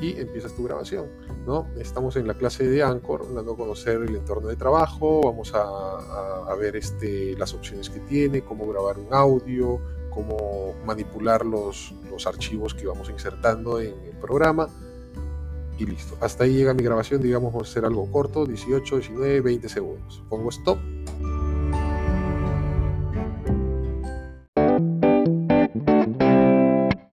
y empiezas tu grabación, ¿no? Estamos en la clase de Anchor, dando a conocer el entorno de trabajo, vamos a, ver este, las opciones que tiene, cómo grabar un audio, cómo manipular los, los archivos que vamos insertando en el programa y listo. Hasta ahí llega mi grabación, digamos, vamos a hacer algo corto, 18, 19, 20 segundos. Pongo stop